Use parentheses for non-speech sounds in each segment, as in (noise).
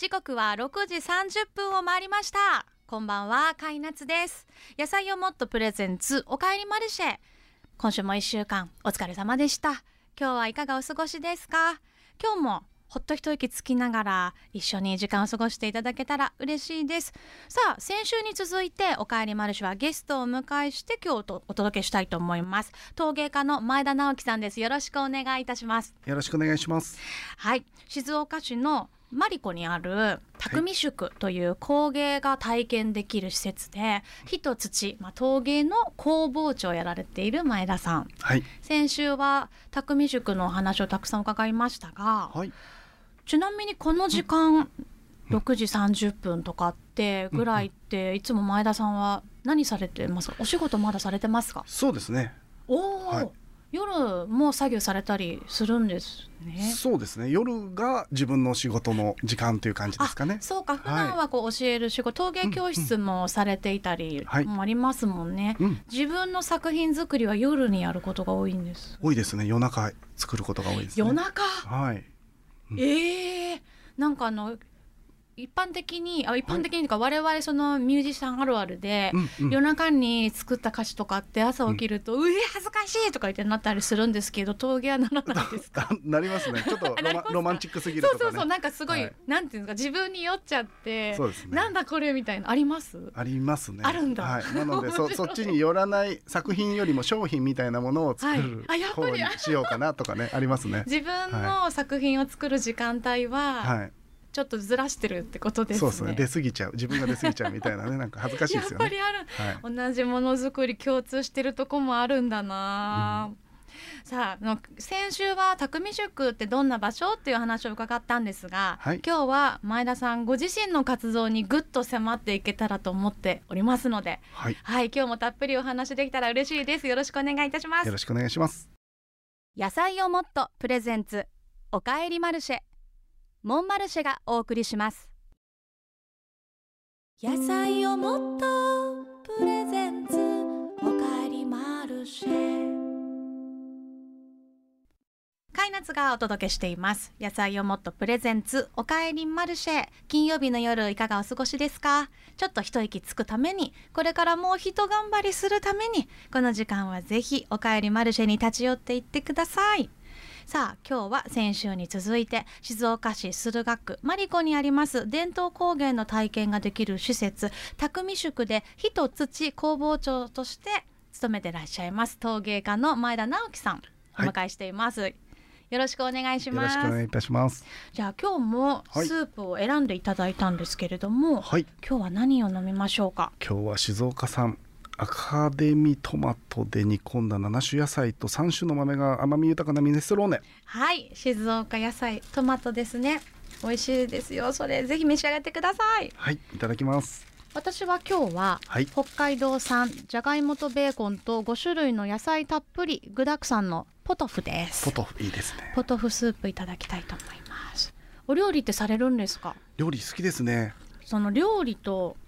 時刻は6時30分を回りました。こんばんはカイナツです。野菜をもっとプレゼンツおかえりマルシェ。今週も1週間お疲れ様でした。今日はいかがお過ごしですか？今日もほっと一息つきながら一緒に時間を過ごしていただけたら嬉しいです。さあ先週に続いておかえりマルシェはゲストをお迎えして今日お届けしたいと思います。陶芸家の前田直樹さんです。よろしくお願いいたします。よろしくお願いします。はい。静岡市のマリコにある匠宿という工芸が体験できる施設で、はい、火と土、まあ、陶芸の工房長をやられている前田さん、はい、先週は匠宿のお話をたくさん伺いましたが、はい、ちなみにこの時間、うん、6時30分とかってぐらいって、いつも前田さんは何されてますか？お仕事まだされてますか？そうですね。おお、はい、夜も作業されたりするんですね。そうですね。夜が自分の仕事の時間という感じですかね。そうか。普段はこう教える仕事、はい、陶芸教室もされていたりもありますもんね、自分の作品作りは夜にやることが多いんです。多いですね。夜中作ることが多いです、ね、夜中？はい。うん、ええー、なんかあの一般的にあ一般的にか、我々そのミュージシャンあるあるで、夜中に作った歌詞とかって朝起きると「うえ恥ずかしい!」とか言ってなったりするんですけど陶芸はならないですか？(laughs) なりますね。ちょっと (laughs) ロマロマンチックすぎるとか、ね、そうそうそうなんかすごい、なんていうんですか自分に酔っちゃってそうです、ね、なんだこれみたいなあります？ありますね。あるんだ、はい、なので (laughs) そそっちに寄らない作品よりも商品みたいなものを作る方にしようかなとかね、ありますね。自分の作品を作る時間帯は、はいちょっとずらしてるってことですね。そうですね。出過ぎちゃう。自分が出過ぎちゃうみたいなね、なんか恥ずかしいですよね。(laughs) やっぱりある、はい、同じものづくり共通してるとこもあるんだな。うん、さあの先週は匠塾ってどんな場所っていう話を伺ったんですが、はい、今日は前田さんご自身の活動にぐっと迫っていけたらと思っておりますので、はい、はい、今日もたっぷりお話できたら嬉しいですよろしくお願いいたしますよろしくお願いします野菜をもっとプレゼンツおかえりマルシェモンマルシェがお送りします。野菜をもっとプレゼンツおかえりマルシェカイナツがお届けしています。野菜をもっとプレゼンツおかえりマルシェ。金曜日の夜いかがお過ごしですか？ちょっと一息つくためにこれからもう一頑張りするためにこの時間はぜひおかえりマルシェに立ち寄っていってください。さあ今日は先週に続いて静岡市駿河区マリコにあります伝統工芸の体験ができる施設匠宿で火と土工房長として勤めてらっしゃいます陶芸家の前田直樹さんお迎えしています、はい、よろしくお願いします。よろしくお願いいたします。じゃあ今日もスープを選んでいただいたんですけれども、はい、今日は何を飲みましょうか？今日は静岡産アカデミトマトで煮込んだ7種野菜と3種の豆が甘み豊かなミネストローネ。はい静岡野菜トマトですね。美味しいですよ。それぜひ召し上がってください。はいいただきます。私は今日は、はい、北海道産じゃがいもとベーコンと5種類の野菜たっぷり具沢山のポトフです。ポトフいいですね。ポトフスープいただきたいと思います。お料理ってされるんですか？料理好きですね。その料理と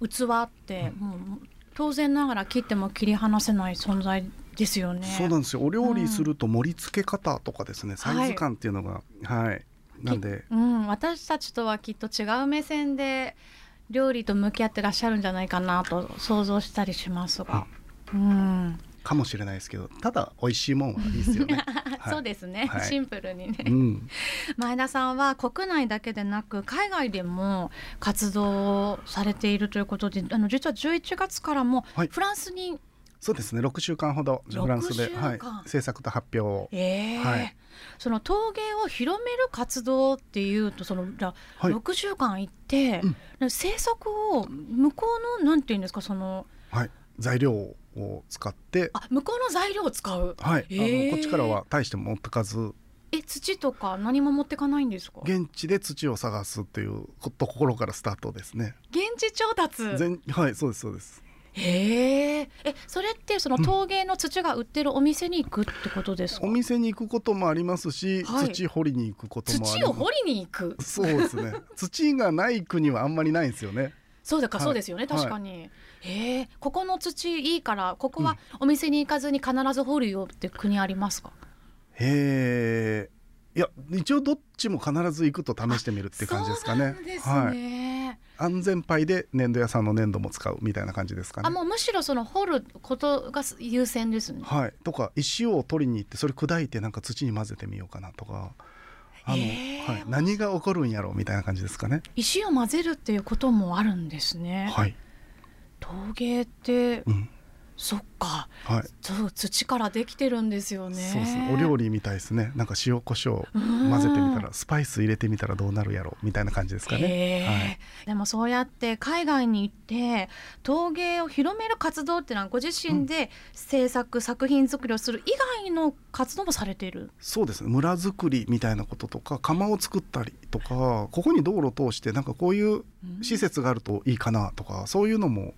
器って、うん、もう当然ながら切っても切り離せない存在ですよね。そうなんですよ。お料理すると盛り付け方とかですね、うん、サイズ感っていうのが、はい、はい、なんで、うん、私たちとはきっと違う目線で料理と向き合ってらっしゃるんじゃないかなと想像したりしますが、うん、うんかもしれないですけどただ美味しいもんはいいですよね。(laughs) はい、そうですね、はい、シンプルにね、うん、前田さんは国内だけでなく海外でも活動されているということであの実は11月からもフランスに、はい、そうですね。6週間ほどフランスで、はい、制作と発表を、えー、はい、その陶芸を広める活動っていうとそのじゃ、はい、6週間行って、うん、制作を向こうのなんていうんですかその、はい、材料を使って。あ向こうの材料を使う？はい、えー、あのこっちからは大して持ってかず。え土とか何も持ってかないんですか？現地で土を探すっていうところからスタートですね。現地調達？はいそうですそうです。へえそれってその陶芸の土が売ってるお店に行くってことですか、うん、お店に行くこともありますし、はい、土掘りに行くこともあります。土を掘りに行く？そうですね。(laughs) 土がない国はあんまりないんですよね。そうだか、はい、そうですよね。確かに、はい、へえここの土いいからここはお店に行かずに必ず掘るよって国ありますか、へえいや一応どっちも必ず行くと試してみるって感じですかね。そうなんですはい。ね。安全牌で粘土屋さんの粘土も使うみたいな感じですかね。あもうむしろその掘ることが優先ですね。はい。とか石を取りに行ってそれ砕いてなんか土に混ぜてみようかなとか。あの、はい、何が起こるんやろうみたいな感じですかね。石を混ぜるっていうこともあるんですね。はい。陶芸って、うん。そっかはい。そう土からできてるんですよね。そうですね。お料理みたいですね。なんか塩コショウ混ぜてみたらスパイス入れてみたらどうなるやろうみたいな感じですかね。はい。でもそうやって海外に行って陶芸を広める活動っていうのはご自身で制作、作品作りをする以外の活動もされている？そうですね村づくりみたいなこととか窯を作ったりとかここに道路を通してなんかこういう施設があるといいかなとかそういうのも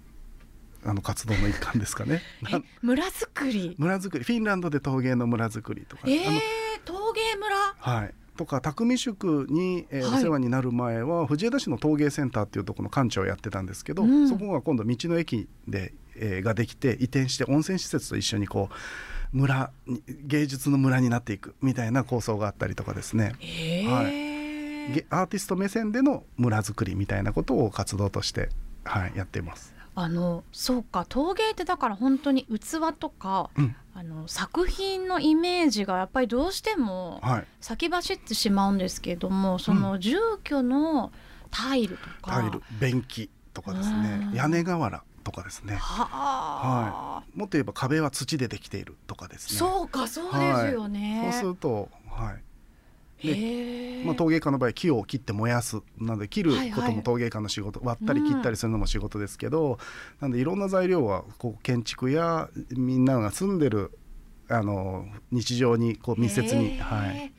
あの活動の一環ですかね。(laughs) 村づくり？村づくりフィンランドで陶芸の村づくりとか、えーあの、陶芸村？はいとか匠宿に、えーはいお世話になる前は藤枝市の陶芸センターっていうところの館長をやってたんですけど、うんそこが今度道の駅で、えーができて移転して温泉施設と一緒にこう村に芸術の村になっていくみたいな構想があったりとかですねえはーげアーティスト目線での村づくりみたいなことを活動として、はい、やっています。あのそうか陶芸ってだから本当に器とかうん。あの作品のイメージがやっぱりどうしてもはい、先走ってしまうんですけどもその住居のタイルとか、タイル便器とかですね。うん屋根瓦とかですね。はあ、もっと言えば壁は土でできているとかですね。そうかそうですよね。そうすると、はいへえ、まあ、陶芸家の場合木を切って燃やす。なので切るはいはい。ことも陶芸家の仕事、割ったり切ったりするのも仕事ですけど、なんでいろんな材料はこう建築やみんなが住んでるあの日常にこう密接に、はい、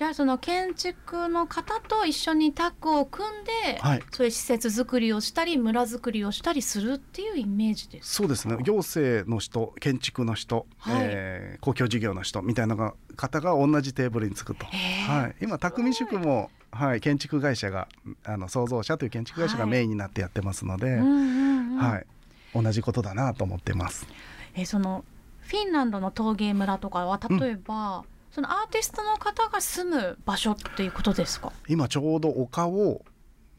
じゃあその建築の方と一緒にタッグを組んで、はい。そういう施設作りをしたり村作りをしたりするっていうイメージですそうですね。行政の人建築の人、はい。えー公共事業の人みたいな方が同じテーブルにつくと、へえはい、今匠宿も、はい、建築会社があの創造者という建築会社がはい。メインになってやってますので、うんうんうんはい、同じことだなと思ってます。えそのフィンランドの陶芸村とかは例えば、そのアーティストの方が住む場所っていうことですか？今ちょうど丘を、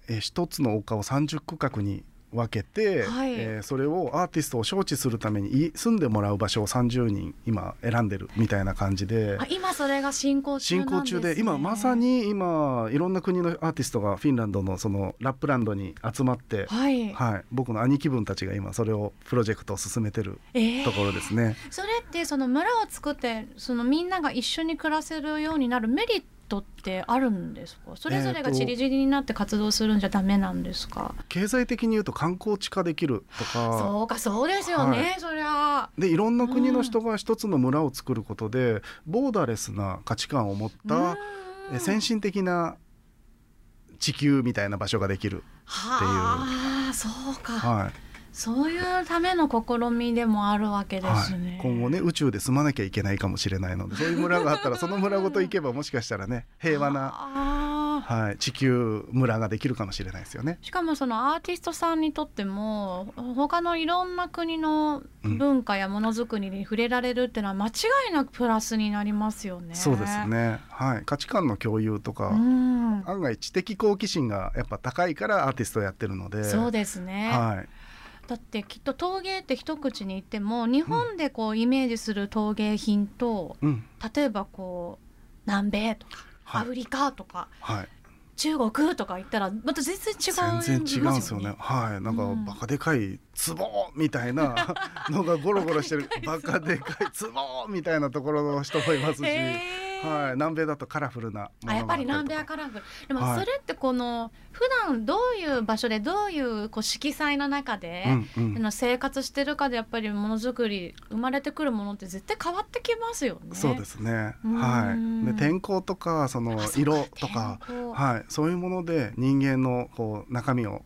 えー一つの丘を30区画に分けて、はい。えーそれをアーティストを招致するためにい住んでもらう場所を30人今選んでるみたいな感じで。あ今それが進行中ね、行中で今まさに今いろんな国のアーティストがフィンランドのそのラップランドに集まって、はい、はい、僕の兄貴分たちが今それをプロジェクトを進めてるえー。ところですね。それってその村を作ってそのみんなが一緒に暮らせるようになるメリットってあるんですか？それぞれがちりぢりになって活動するんじゃダメなんですか、経済的に言うと観光地化できるとか。(laughs) そうかそうですよね、はそりゃ。でいろんな国の人が一つの村を作ることでボーダーレスな価値観を持ったうん。え先進的な地球みたいな場所ができる、はあそうか、はいそういうための試みでもあるわけですね、はい、今後ね宇宙で住まなきゃいけないかもしれないのでそういう村があったらその村ごと行けばもしかしたらね (laughs) 平和な、はい、地球村ができるかもしれないですよね。しかもそのアーティストさんにとっても他のいろんな国の文化やものづくりに触れられるっていうのは間違いなくプラスになりますよね。そうですね、はい、価値観の共有とか、うん、案外知的好奇心がやっぱ高いからアーティストをやってるので。そうですね、はい、だってきっと陶芸って一口に言っても日本でこうイメージする陶芸品と、うん。例えばこう南米とか、はい。アフリカとかはい、中国とか言ったらまた全然違う全然違うんですよね。はい、なんかうん。バカでかい壺みたいな (laughs) のがゴロゴロしてる。バカでかい壺みたいなところの人もいますし、へーはい、南米だとカラフルなあやっぱり南米あはカラフル。でもはい。それってこの普段どういう場所でどういうこう色彩の中で、うんうん。生活してるかでやっぱりものづくり生まれてくるものって絶対変わってきますよね。そうですね。うん。はい。で天候とかその色とか、はい、そういうもので人間のこう中身を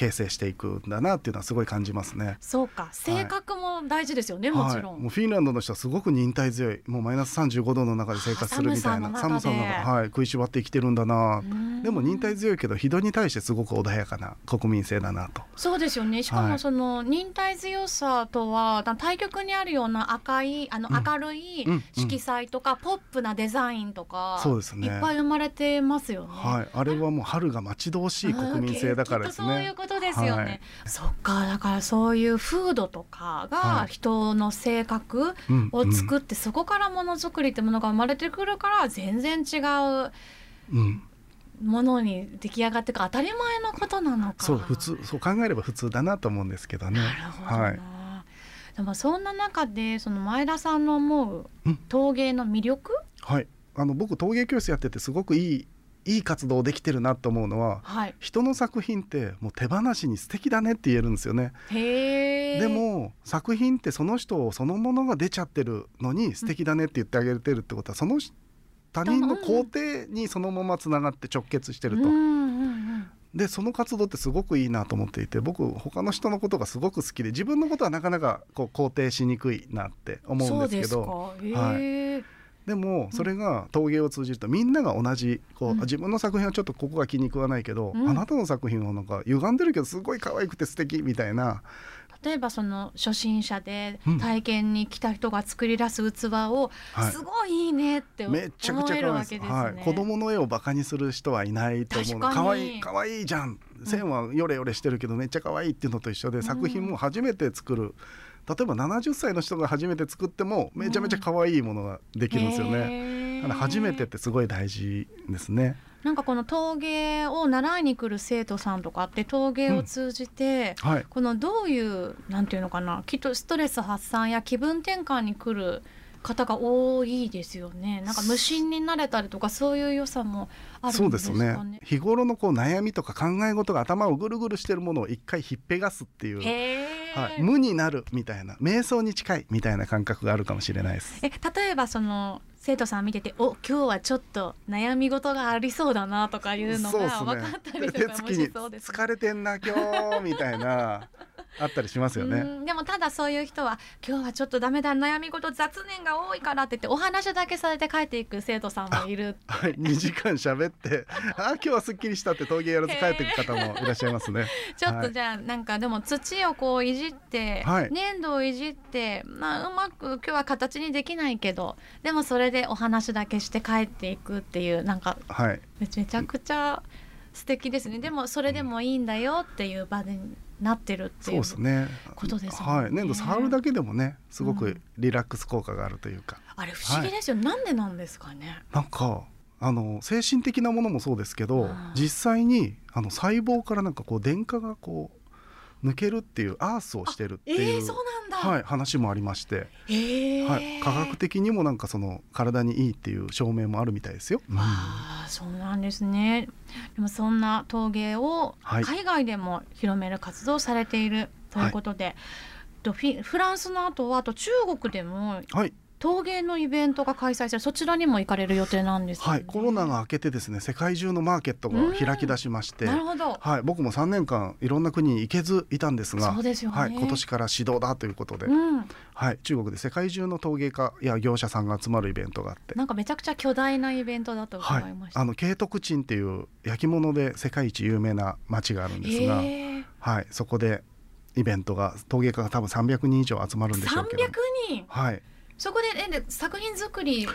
形成していくんだなっていうのはすごい感じますね。そうか。性格大事ですよねもちろん、はい、もうフィンランドの人はすごく忍耐強い。もうマイナス35度の中で生活するみたいな。寒さの中はい、食いしばって生きてるんだな。でも忍耐強いけど人に対してすごく穏やかな国民性だなと。そうですよね。しかもその忍耐強さとは対極にあるような赤いあの明るい色彩とか、ポップなデザインとか、そうですね、いっぱい生まれてますよね。はい、あれはもう春が待ち遠しい国民性だからですね。そういうことですよね。はい、そっか。だからそういう風土とかが人の性格を作って、そこからものづくりってものが生まれてくるから全然違う。うん。ものに出来上がって当たり前のことなのか。そう普通そう考えれば普通だなと思うんですけどね。なるほど、はい、でもそんな中でその前田さんの思う陶芸の魅力、はい。あの僕陶芸教室やっててすごくいいいい活動できてるなと思うのは、はい、人の作品ってもう手放しに素敵だねって言えるんですよね。でも作品ってその人そのものが出ちゃってるのに素敵だねって言ってあげてるってことは、その他人の工程にそのままつながって直結してると。でその活動ってすごくいいなと思っていて僕他の人のことがすごく好きで自分のことはなかなかこう肯定しにくいなって思うんですけど。はいでもそれが陶芸を通じるとみんなが同じこう、うん、自分の作品はちょっとここが気に食わないけど、うん、あなたの作品はなんか歪んでるけどすごい可愛くて素敵みたいな。例えばその初心者で体験に来た人が作り出す器をすごいいいねって思えるわけですね、はい、子供の絵をバカにする人はいないと思う可愛い可愛いじゃん。線はヨレヨレしてるけどめっちゃ可愛いっていうのと一緒で、作品も初めて作る例えば70歳の人が初めて作ってもめちゃめちゃ可愛いものができるんですよね。初めてってすごい大事ですね。なんかこの陶芸を習いに来る生徒さんとかって陶芸を通じて、うんはい、このどういうなんていうのかなきっとストレス発散や気分転換に来る方が多いですよね。なんか無心になれたりとかそういう良さもあるんですかね。そうですね。日頃のこう悩みとか考え事が頭をぐるぐるしてるものを一回ひっぺがすっていう、はい、無になるみたいな瞑想に近いみたいな感覚があるかもしれないです。え例えばその生徒さん見ててお今日はちょっと悩み事がありそうだなとかいうのが分かったりとかもしそうです、ね、疲れてんな今日みたいなあったりしますよね。でもただそういう人は今日はちょっとダメだ悩み事雑念が多いからって言ってお話だけされて帰っていく生徒さんもいる。はい2時間喋って (laughs) あ今日はすっきりしたって陶芸やらず帰っていく方もいらっしゃいますね。(laughs) ちょっとじゃあ、はい、なんかでも土をこういじって、はい、粘土をいじってまあうまく今日は形にできないけどでもそれでお話だけして帰っていくっていうなんか、はい、めちゃくちゃ素敵ですね。でもそれでもいいんだよっていう場でなってるっていうことですね。はい、粘土触るだけでもねすごくリラックス効果があるというか、うん、あれ不思議ですよ、はい、なんでなんですかね。なんかあの精神的なものもそうですけど、実際にあの細胞からなんかこう電荷がこう抜けるっていうアースをしてるっていう、えー、はい、話もありまして、えー、はい、科学的にもなんかその体にいいっていう証明もあるみたいですよ。うん、あそうなんですね。でもそんな陶芸を海外でも広める活動をされているということで、はい、フランスの後はあと中国でも、はい陶芸のイベントが開催されそちらにも行かれる予定なんです、ね、はいコロナが明けてですね世界中のマーケットが開き出しましてなるほど、はい、僕も3年間いろんな国に行けずいたんですがそうですよ、ね、はい、今年から指導だということで、うん、はい、中国で世界中の陶芸家や業者さんが集まるイベントがあって。なんかめちゃくちゃ巨大なイベントだと伺いました、はい、あの慶徳鎮っていう焼き物で世界一有名な町があるんですが、はい、そこでイベントが陶芸家が多分300人以上集まるんでしょうけど。300人？はいそこでえ作品作り。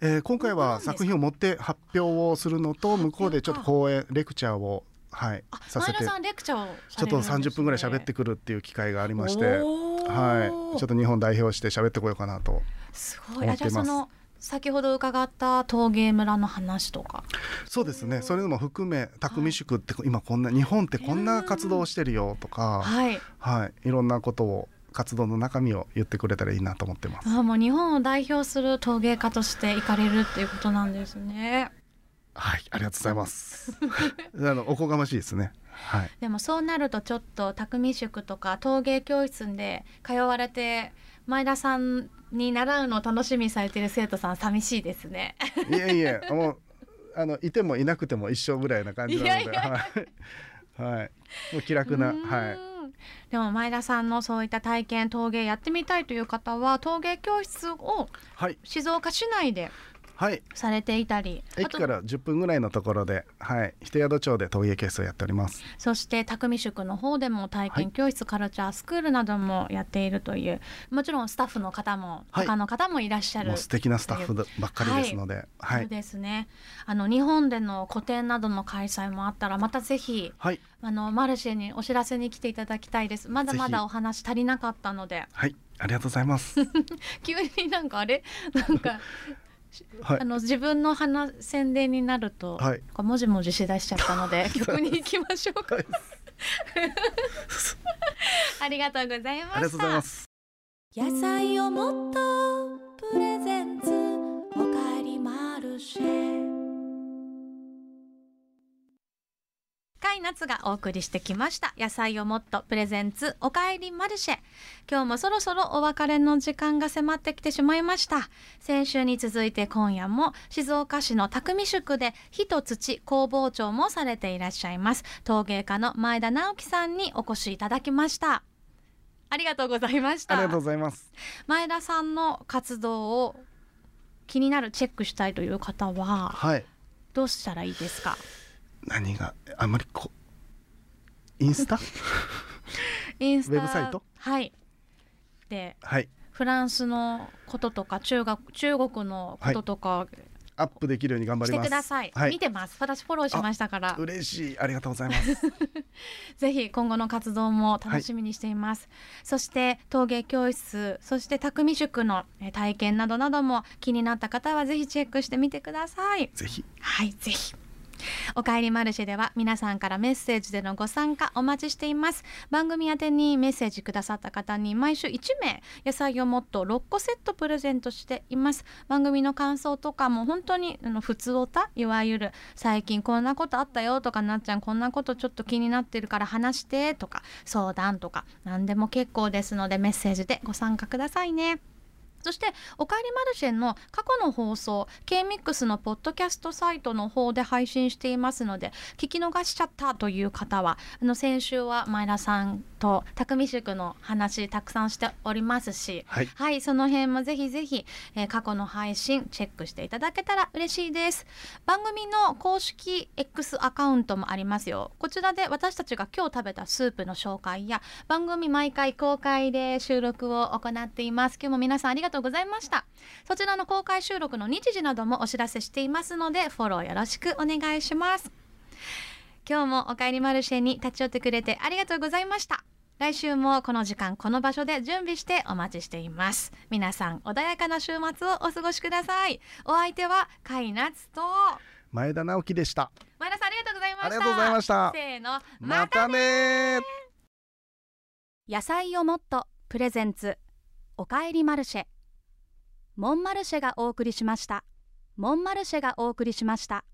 えー、今回は作品を持って発表をするのと向こうでちょっと講演レクチャーをはいさせて。ちょっと30分ぐらい喋ってくるっていう機会がありましてはい。ちょっと日本代表して喋ってこようかなとすごいあじゃあその先ほど伺った陶芸村の話とか。そうですね。それも含め匠宿って今こんな日本ってこんな活動をしてるよとかはい、はい、いろんなことを活動の中身を言ってくれたらいいなと思ってます。あもう日本を代表する陶芸家として行かれるっていうことなんですね。はい、ありがとうございます。(laughs) あのおこがましいですね。はい。でもそうなるとちょっと匠宿とか陶芸教室で通われて前田さんに習うのを楽しみにされている生徒さん寂しいですね。いえいえ、もうあのいてもいなくても一緒ぐらいな感じなので、はい、はい、もう気楽なはい。でも前田さんのそういった体験陶芸やってみたいという方は陶芸教室をはい。静岡市内ではいされていたり駅から10分ぐらいのところではい。人宿町で陶芸教室をやっております。そして匠宿の方でも体験教室、カルチャースクールなどもやっているというもちろんスタッフの方も、はい。他の方もいらっしゃるもう素敵なスタッフばっかりですのではそういですね。あの日本での個展などの開催もあったらまたぜひはい。あのマルシェにお知らせに来ていただきたいです。まだまだお話足りなかったので。はい。ありがとうございます。(laughs) 急になんかあれ？なんか (laughs) はい。あの自分の話宣伝になると、はい。こうもじもじしだしちゃったので (laughs) 曲に行きましょうか。はい。ありがとうございました。ありがとうございます。野菜をもっとプレゼンツおかえりマルシェ夏がお送りしてきました。野菜をもっとプレゼンツおかえりマルシェ。今日もそろそろお別れの時間が迫ってきてしまいました。先週に続いて今夜も静岡市の匠宿で火と土工房長もされていらっしゃいます。陶芸家の前田直樹さんにお越しいただきました。ありがとうございました。ありがとうございます。前田さんの活動を気になるチェックしたいという方ははい。どうしたらいいですか？何があんまりこインスタ？(laughs) インスタ。ウェブサイト？はい。ではい。フランスのこととか中学中国のこととかアップできるように頑張してります。ください、はい。見てます。私フォローしましたから。嬉しい。ありがとうございます。(laughs) ぜひ今後の活動も楽しみにしています、そして陶芸教室そして匠塾のえー体験などなども気になった方はぜひチェックしてみてください。ぜひ。はい、ぜひ。おかえりマルシェでは皆さんからメッセージでのご参加お待ちしています。番組宛にメッセージくださった方に毎週1名野菜をもっと6個セットプレゼントしています。番組の感想とかも本当にあの普通おたいわゆる最近こんなことあったよとかなっちゃんこんなことちょっと気になってるから話してとか相談とか何でも結構ですのでメッセージでご参加くださいね。そして「おかえりマルシェ」の過去の放送 K-MIX のポッドキャストサイトの方で配信していますので聞き逃しちゃったという方はあの先週は前田さんと匠宿の話たくさんしておりますしはい。はい。その辺もぜひぜひ、えー過去の配信チェックしていただけたら嬉しいです。番組の公式 X アカウントもありますよ。こちらで私たちが今日食べたスープの紹介や番組毎回公開で収録を行っています。今日も皆さんありがとうございました。そちらの公開収録の日時などもお知らせしていますのでフォローよろしくお願いします。今日もおかえりマルシェに立ち寄ってくれてありがとうございました。来週もこの時間この場所で準備してお待ちしています。皆さん穏やかな週末をお過ごしください。お相手はカイナツと前田直樹でした。前田さんありがとうございました。ありがとうございました。せーのまたねー。野菜をもっとプレゼンツおかえりマルシェモンマルシェがお送りしました。モンマルシェがお送りしました。